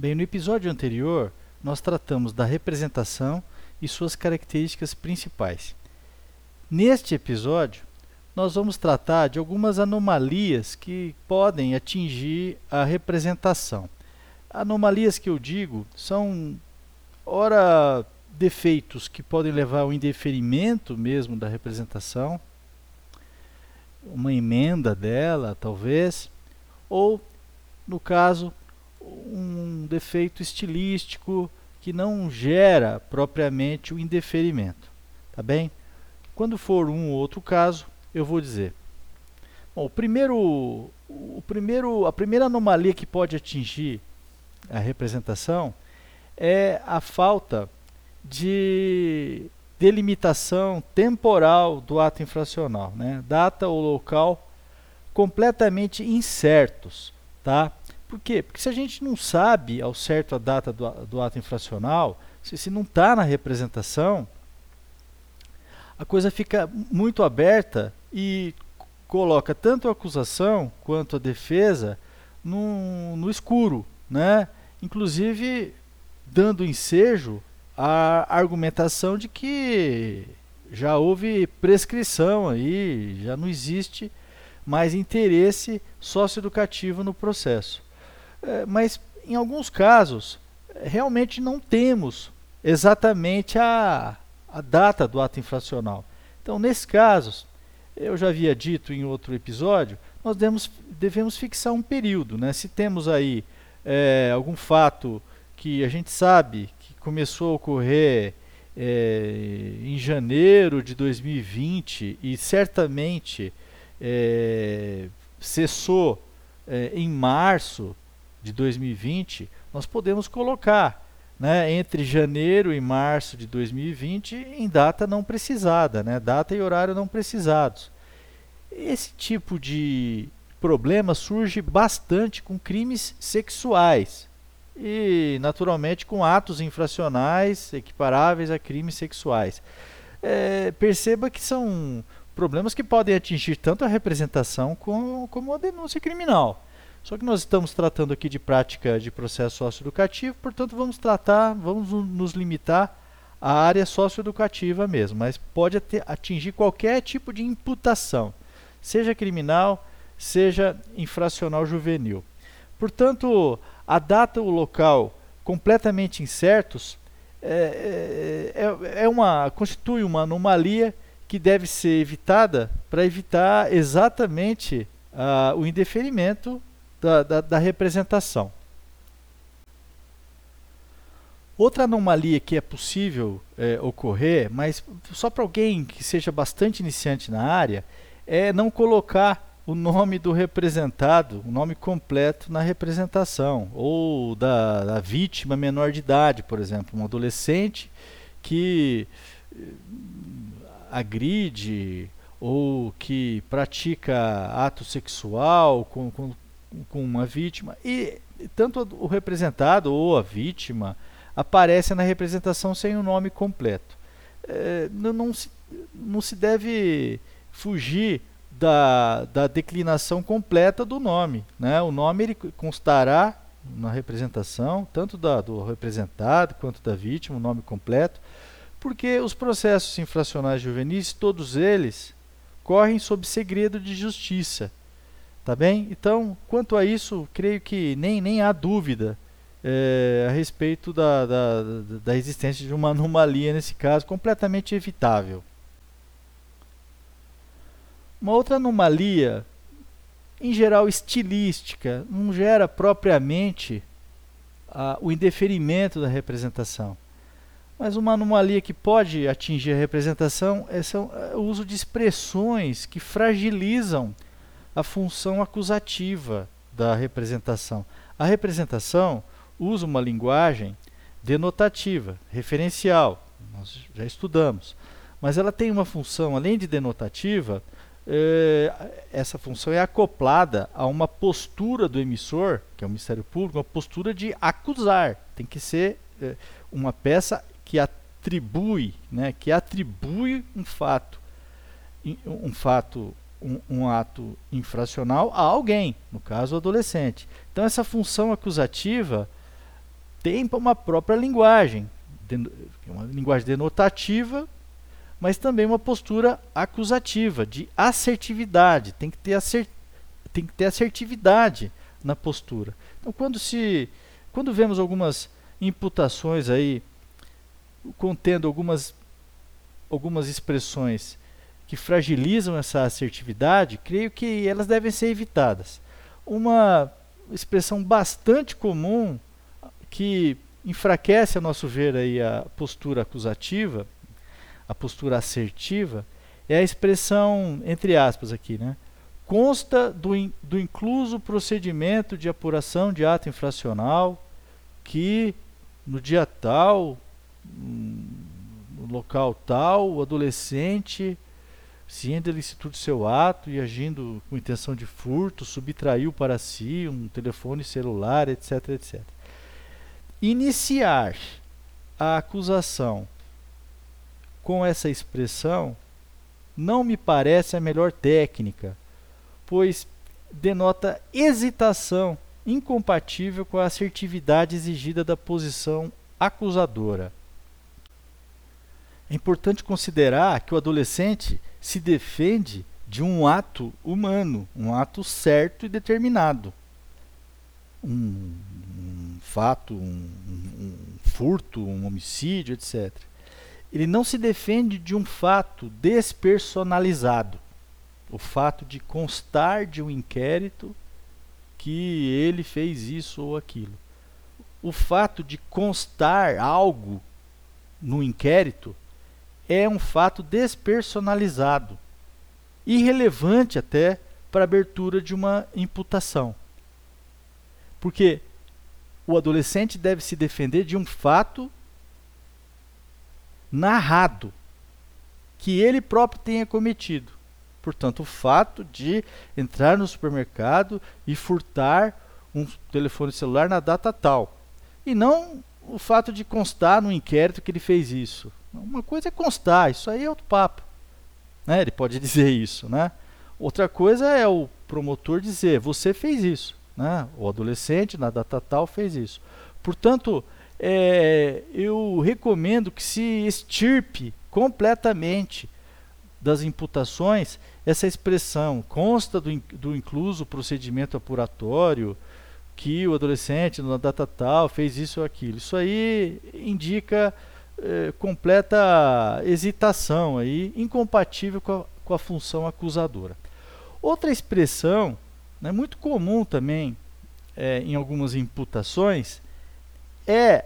Bem, no episódio anterior, nós tratamos da representação e suas características principais. Neste episódio, nós vamos tratar de algumas anomalias que podem atingir a representação. Anomalias que eu digo são, ora, defeitos que podem levar ao indeferimento mesmo da representação, uma emenda dela, talvez, ou, no caso, um defeito estilístico que não gera propriamente o indeferimento, tá bem? Quando for um ou outro caso, eu vou dizer. Bom, o primeiro, o primeiro, a primeira anomalia que pode atingir a representação é a falta de delimitação temporal do ato infracional, né? data ou local completamente incertos, tá? Por quê? Porque se a gente não sabe ao certo a data do, do ato infracional, se, se não está na representação, a coisa fica muito aberta e coloca tanto a acusação quanto a defesa no, no escuro, né? inclusive dando ensejo à argumentação de que já houve prescrição aí, já não existe mais interesse socioeducativo no processo. É, mas em alguns casos, realmente não temos exatamente a, a data do ato infracional. Então, nesses casos, eu já havia dito em outro episódio, nós devemos, devemos fixar um período. Né? Se temos aí é, algum fato que a gente sabe que começou a ocorrer é, em janeiro de 2020 e certamente é, cessou é, em março de 2020, nós podemos colocar né, entre janeiro e março de 2020 em data não precisada, né, data e horário não precisados. Esse tipo de problema surge bastante com crimes sexuais e, naturalmente, com atos infracionais equiparáveis a crimes sexuais. É, perceba que são problemas que podem atingir tanto a representação como, como a denúncia criminal. Só que nós estamos tratando aqui de prática de processo socioeducativo, portanto vamos tratar, vamos nos limitar à área socioeducativa mesmo, mas pode atingir qualquer tipo de imputação, seja criminal, seja infracional juvenil. Portanto, a data e o local completamente incertos é, é, é uma, constitui uma anomalia que deve ser evitada para evitar exatamente uh, o indeferimento da, da, da representação. Outra anomalia que é possível é, ocorrer, mas só para alguém que seja bastante iniciante na área, é não colocar o nome do representado, o nome completo na representação, ou da, da vítima menor de idade, por exemplo, um adolescente que eh, agride ou que pratica ato sexual com, com, com uma vítima e tanto o representado ou a vítima aparece na representação sem o nome completo. É, não, não, se, não se deve fugir da, da declinação completa do nome. Né? O nome ele constará na representação, tanto da, do representado quanto da vítima, o nome completo, porque os processos infracionais juvenis, todos eles, correm sob segredo de justiça. Tá bem? Então, quanto a isso, creio que nem, nem há dúvida é, a respeito da, da, da existência de uma anomalia nesse caso, completamente evitável. Uma outra anomalia, em geral estilística, não gera propriamente a, o indeferimento da representação. Mas uma anomalia que pode atingir a representação é, é o uso de expressões que fragilizam a função acusativa da representação. A representação usa uma linguagem denotativa, referencial, nós já estudamos, mas ela tem uma função, além de denotativa, eh, essa função é acoplada a uma postura do emissor, que é o Ministério Público, uma postura de acusar. Tem que ser eh, uma peça que atribui, né, que atribui um fato, um fato um, um, ato infracional a alguém, no caso o adolescente. Então essa função acusativa tem uma própria linguagem, uma linguagem denotativa, mas também uma postura acusativa, de assertividade. Tem que ter, assert, tem que ter assertividade na postura. Então, quando, se, quando vemos algumas imputações aí contendo algumas, algumas expressões que fragilizam essa assertividade, creio que elas devem ser evitadas. Uma expressão bastante comum que enfraquece, a nosso ver, aí, a postura acusativa, a postura assertiva, é a expressão, entre aspas aqui, né? consta do, in, do incluso procedimento de apuração de ato infracional que no dia tal, no local tal, o adolescente, ciente da do seu ato e agindo com intenção de furto, subtraiu para si um telefone celular, etc, etc. Iniciar a acusação com essa expressão não me parece a melhor técnica pois denota hesitação incompatível com a assertividade exigida da posição acusadora. É importante considerar que o adolescente se defende de um ato humano, um ato certo e determinado. Um, um fato, um, um, furto, um homicídio, etc. Ele não se defende de um fato despersonalizado o fato de constar de um inquérito que ele fez isso ou aquilo. O fato de constar algo no inquérito é um fato despersonalizado, irrelevante até para a abertura de uma imputação. Porque o adolescente deve se defender de um fato narrado que ele próprio tenha cometido. Portanto, o fato de entrar no supermercado e furtar um telefone celular na data tal. E não o fato de constar no inquérito que ele fez isso. Uma coisa é constar, isso aí é outro papo. Né? Ele pode dizer isso. Né? Outra coisa é o promotor dizer: você fez isso. Né? O adolescente, na data tal, fez isso. Portanto, é, eu recomendo que se extirpe completamente das imputações essa expressão consta do, do incluso procedimento apuratório que o adolescente na data tal fez isso ou aquilo. Isso aí indica eh, completa hesitação aí, incompatível com a, com a função acusadora. Outra expressão, né, muito comum também é, em algumas imputações, é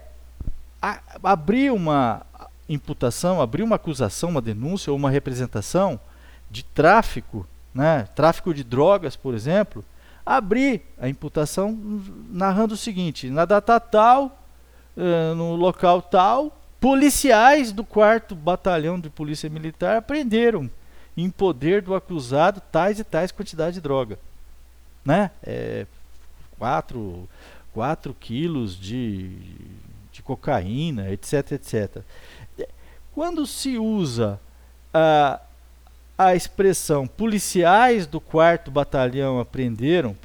a, abrir uma imputação, abrir uma acusação, uma denúncia ou uma representação de tráfico, né, tráfico de drogas, por exemplo, abrir a imputação narrando o seguinte: na data tal, uh, no local tal, policiais do 4 Batalhão de Polícia Militar apreenderam em poder do acusado tais e tais quantidades de droga. Né? É, 4, 4 quilos de, de cocaína, etc, etc. Quando se usa uh, a expressão policiais do quarto batalhão apreenderam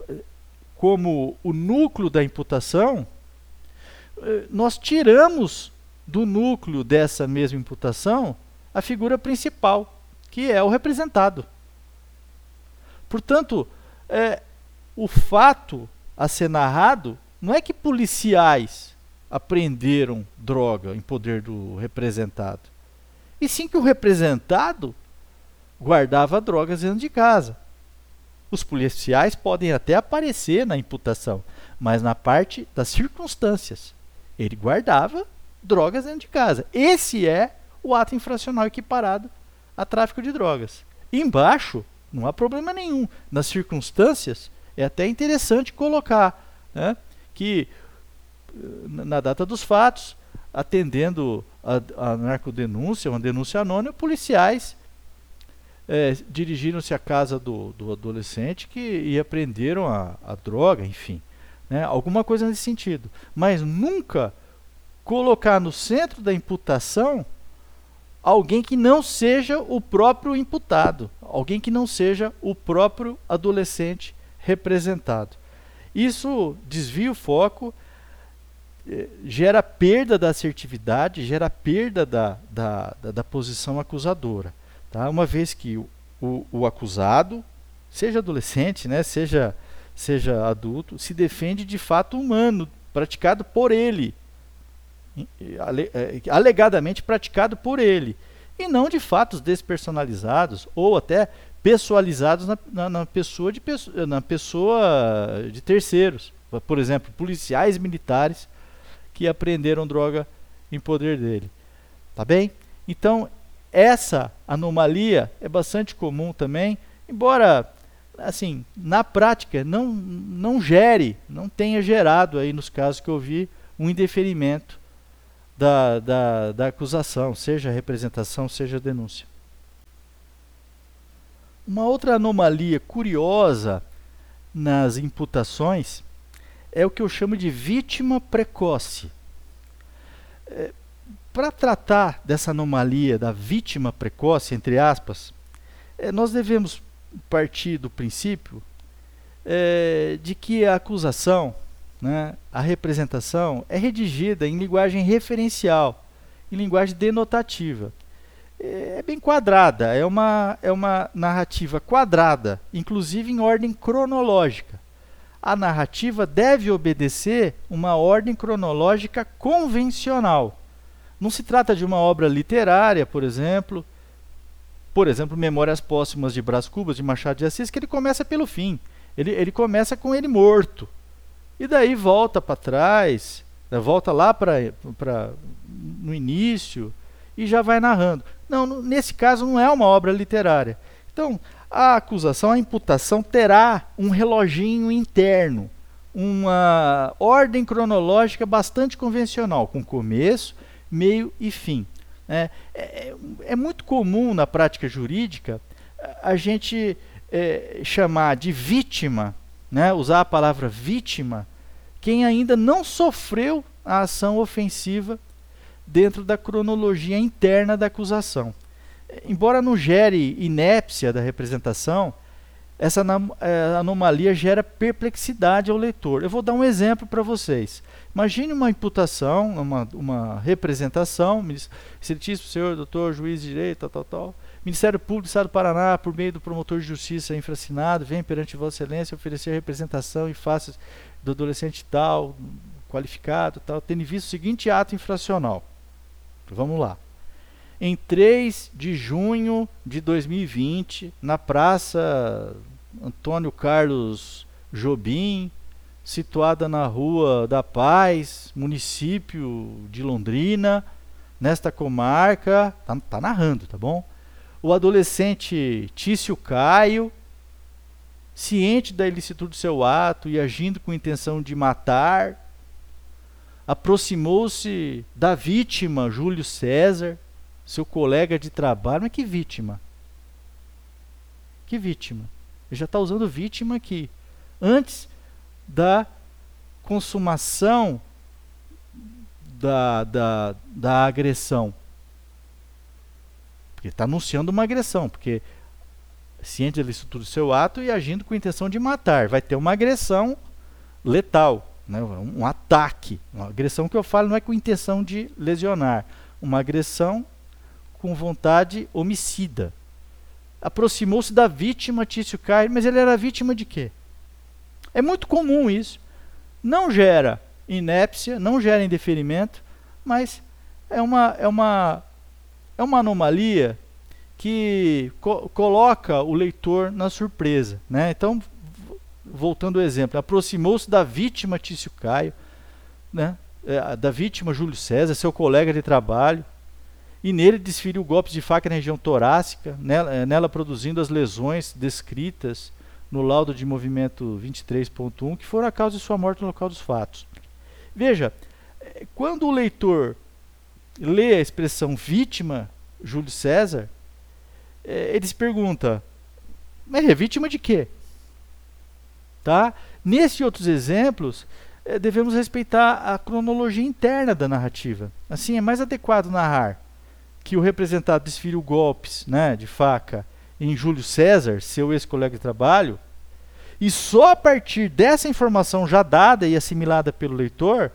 como o núcleo da imputação, eh, nós tiramos do núcleo dessa mesma imputação a figura principal, que é o representado. Portanto, é, o fato a ser narrado não é que policiais apreenderam droga em poder do representado, e sim que o representado guardava drogas dentro de casa. Os policiais podem até aparecer na imputação, mas na parte das circunstâncias. Ele guardava drogas dentro de casa. Esse é o ato infracional equiparado a tráfico de drogas. Embaixo, não há problema nenhum. Nas circunstâncias, é até interessante colocar né, que na data dos fatos, atendendo a, a narcodenúncia, uma denúncia anônima, policiais é, dirigiram-se à casa do, do adolescente que, e apreenderam a, a droga, enfim. Né, alguma coisa nesse sentido. Mas nunca colocar no centro da imputação alguém que não seja o próprio imputado, alguém que não seja o próprio adolescente representado. Isso desvia o foco, eh, gera perda da assertividade, gera perda da, da, da, da posição acusadora. Tá? Uma vez que o, o, acusado, seja adolescente, né, seja, seja adulto, se defende de fato humano, praticado por ele, eh, alegadamente praticado por ele, e não de fatos despersonalizados ou até pessoalizados na, na, na, pessoa, de, na pessoa de terceiros. Por exemplo, policiais militares que apreenderam droga em poder dele. Tá bem? Então, essa anomalia é bastante comum também, embora assim, na prática não não gere, não tenha gerado aí nos casos que eu vi um indeferimento da, da, da acusação, seja representação, seja denúncia. Uma outra anomalia curiosa nas imputações é o que eu chamo de vítima precoce. É, Para tratar dessa anomalia da vítima precoce, entre aspas, é, nós devemos partir do princípio é, de que a acusação, né, a representação, é redigida em linguagem referencial, em linguagem denotativa é bem quadrada, é uma, é uma narrativa quadrada, inclusive em ordem cronológica. A narrativa deve obedecer uma ordem cronológica convencional. Não se trata de uma obra literária, por exemplo, por exemplo, Memórias Póstumas de Brás Cubas, de Machado de Assis, que ele começa pelo fim. Ele, ele começa com ele morto. E daí volta para trás, né, volta lá para no início, e já vai narrando. Não, nesse caso não é uma obra literária. Então, a acusação, a imputação terá um reloginho interno, uma ordem cronológica bastante convencional, com começo, meio e fim. É, é, é muito comum na prática jurídica a gente é, chamar de vítima, né, usar a palavra vítima, quem ainda não sofreu a ação ofensiva dentro da cronologia interna da acusação. Embora não gere inépcia da representação, essa é, anomalia gera perplexidade ao leitor. Eu vou dar um exemplo para vocês. Imagine uma imputação, uma, uma representação, excelentíssimo senhor, doutor, juiz de direito, tal, tal, tal. Ministério Público do Estado do Paraná, por meio do promotor de justiça infracinado, vem perante Vossa Excelência oferecer representação em face do adolescente tal, qualificado, tal, tendo visto o seguinte ato infracional. Vamos lá. Em 3 de junho de 2020, na Praça Antônio Carlos Jobim, situada na Rua da Paz, município de Londrina, nesta comarca, tá, tá narrando, tá bom? O adolescente Tício Caio, ciente da ilicitude do seu ato e agindo com intenção de matar, aproximou-se da vítima, Júlio César, seu colega de trabalho. Mas que vítima? Que vítima? Ele já está usando vítima aqui. Antes da consumação da, da, da agressão. Porque está anunciando uma agressão, porque ciente da estrutura do seu ato e agindo com intenção de matar. Vai ter uma agressão letal né, um ataque. Uma agressão que eu falo não é com intenção de lesionar, uma agressão com vontade homicida. Aproximou-se da vítima Tício Caio, mas ele era vítima de quê? É muito comum isso. Não gera inépcia, não gera indeferimento, mas é uma, é uma, é uma anomalia que co coloca o leitor na surpresa. Né? Então, voltando ao exemplo, aproximou-se da vítima Tício Caio, né, é, da vítima Júlio César, seu colega de trabalho, e nele desferiu golpes de faca na região torácica, nela, é, nela produzindo as lesões descritas no laudo de movimento 23.1, que foram a causa de sua morte no local dos fatos. Veja, é, quando o leitor lê a expressão vítima Júlio César, ele se pergunta, mas é vítima de quê? Tá? Nesses outros exemplos, eh, devemos respeitar a cronologia interna da narrativa. Assim, é mais adequado narrar que o representado desferiu golpes né, de faca em Júlio César, seu ex-colega de trabalho, e só a partir dessa informação já dada e assimilada pelo leitor,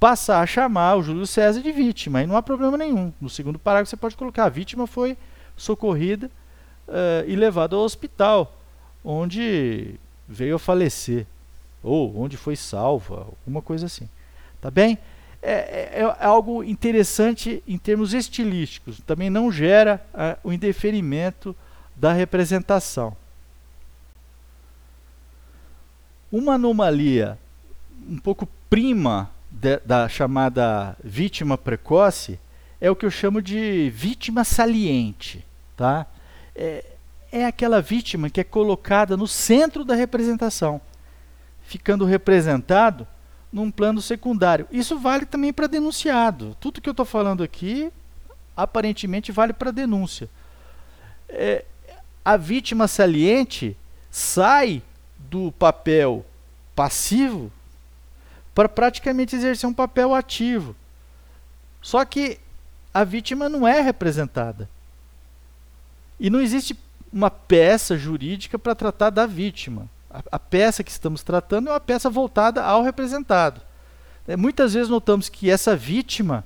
passar a chamar o Júlio César de vítima, e não há problema nenhum. No segundo parágrafo você pode colocar: a vítima foi socorrida uh, e levada ao hospital, onde veio a falecer, ou onde foi salva, alguma coisa assim. Tá bem? É, é, é algo interessante em termos estilísticos, também não gera uh, o indeferimento da representação. Uma anomalia um pouco prima de, da chamada vítima precoce é o que eu chamo de vítima saliente. Tá? É, é aquela vítima que é colocada no centro da representação, ficando representado num plano secundário. Isso vale também para denunciado. Tudo que eu estou falando aqui, aparentemente, vale para denúncia. É, a vítima saliente sai do papel passivo para praticamente exercer um papel ativo. Só que a vítima não é representada. E não existe uma peça jurídica para tratar da vítima. A, a, peça que estamos tratando é uma peça voltada ao representado. É, muitas vezes notamos que essa vítima,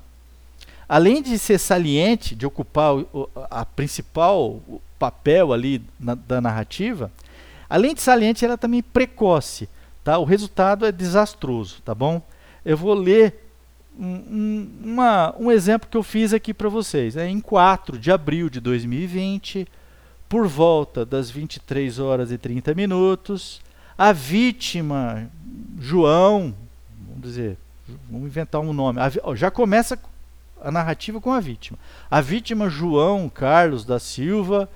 além de ser saliente, de ocupar o, a principal papel ali na, da narrativa, além de saliente, ela é também precoce. Tá? O resultado é desastroso, tá bom? Eu vou ler um, um, uma, um exemplo que eu fiz aqui para vocês. É em 4 de abril de 2020, por volta das 23 horas e 30 minutos, a vítima, João, vamos dizer, vamos inventar um nome, já começa a narrativa com a vítima. A vítima João Carlos da Silva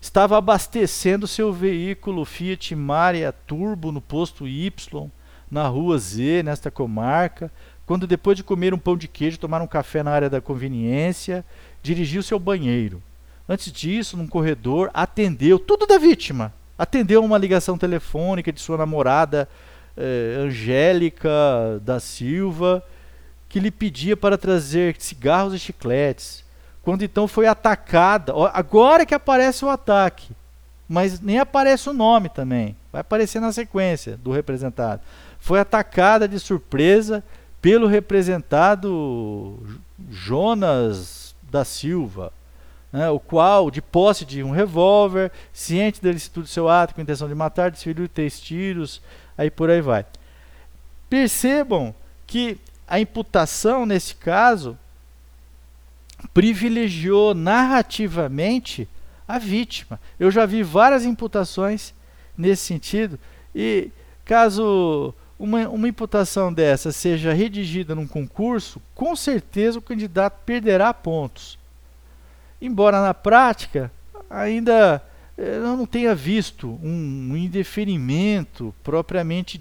estava abastecendo seu veículo Fiat Marea Turbo no posto Y, na rua Z, nesta comarca, quando depois de comer um pão de queijo, tomar um café na área da conveniência, dirigiu-se ao banheiro. Antes disso, num corredor, atendeu, tudo da vítima, atendeu uma ligação telefônica de sua namorada eh, Angélica da Silva, que lhe pedia para trazer cigarros e chicletes quando então foi atacada. Agora que aparece o ataque, mas nem aparece o nome também. Vai aparecer na sequência do representado. Foi atacada de surpresa pelo representado Jonas da Silva, né, o qual, de posse de um revólver, ciente da licitude do seu ato, com intenção de matar, desferiu três tiros, aí por aí vai. Percebam que a imputação, nesse caso, privilegiou narrativamente a vítima. Eu já vi várias imputações nesse sentido e caso uma, uma imputação dessa seja redigida num concurso, com certeza o candidato perderá pontos. Embora na prática ainda eh, eu não tenha visto um, indeferimento propriamente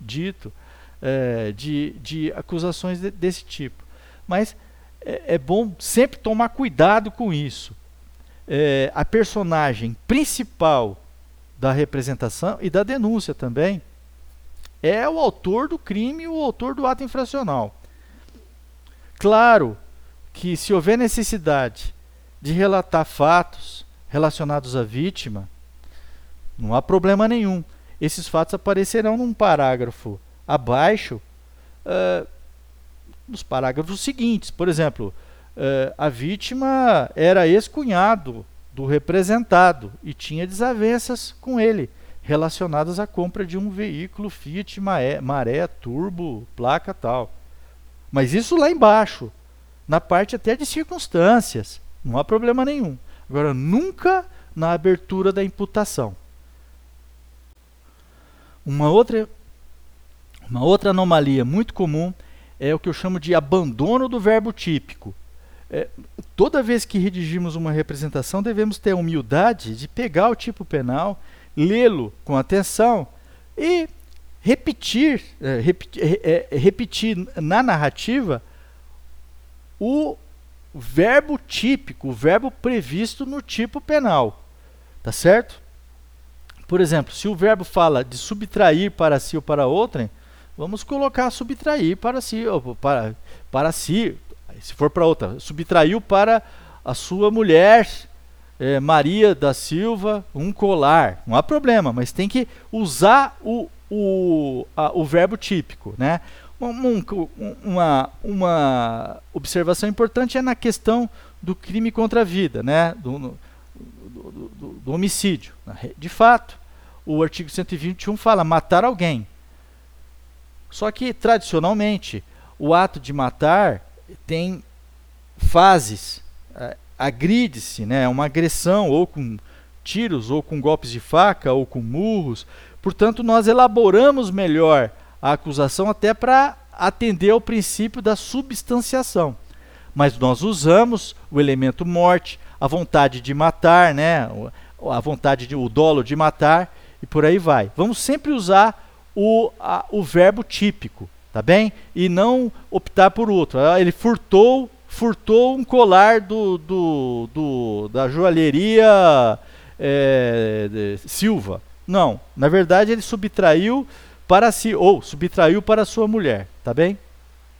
dito é, de, de acusações de, desse tipo. Mas é, é bom sempre tomar cuidado com isso. É, a personagem principal da representação e da denúncia também é o autor do crime, o autor do ato infracional. Claro que se houver necessidade de relatar fatos relacionados à vítima, não há problema nenhum. Esses fatos aparecerão num parágrafo abaixo, uh, nos parágrafos seguintes. Por exemplo, uh, a vítima era ex-cunhado do representado e tinha desavenças com ele relacionadas à compra de um veículo Fiat Maré, Maré Turbo, placa tal. Mas isso lá embaixo, na parte até de circunstâncias, não há problema nenhum. Agora, nunca na abertura da imputação. Uma outra, uma outra anomalia muito comum é o que eu chamo de abandono do verbo típico. É, toda vez que redigimos uma representação, devemos ter a humildade de pegar o tipo penal, lê-lo com atenção e repetir, é, repetir, é, é, repetir na narrativa o verbo típico, o verbo previsto no tipo penal. Tá certo? Por exemplo, se o verbo fala de subtrair para si ou para outrem, Vamos colocar subtrair para si, para, para si, se for para outra, subtraiu para a sua mulher, é, Maria da Silva, um colar. Não há problema, mas tem que usar o, o, a, o verbo típico. Né? Uma, uma observação importante é na questão do crime contra a vida, né? do, do, do, do homicídio. De fato, o artigo 121 fala matar alguém. Só que, tradicionalmente, o ato de matar tem fases. É, agride-se, né? uma agressão, ou com tiros, ou com golpes de faca, ou com murros. Portanto, nós elaboramos melhor a acusação até para atender ao princípio da substanciação. Mas nós usamos o elemento morte, a vontade de matar, né? a vontade de o dolo de matar e por aí vai. Vamos sempre usar o, a, o verbo típico, tá bem? E não optar por outro. Ah, ele furtou, furtou um colar do, do, do da joalheria é, Silva. Não, na verdade ele subtraiu para si, ou subtraiu para sua mulher, tá bem?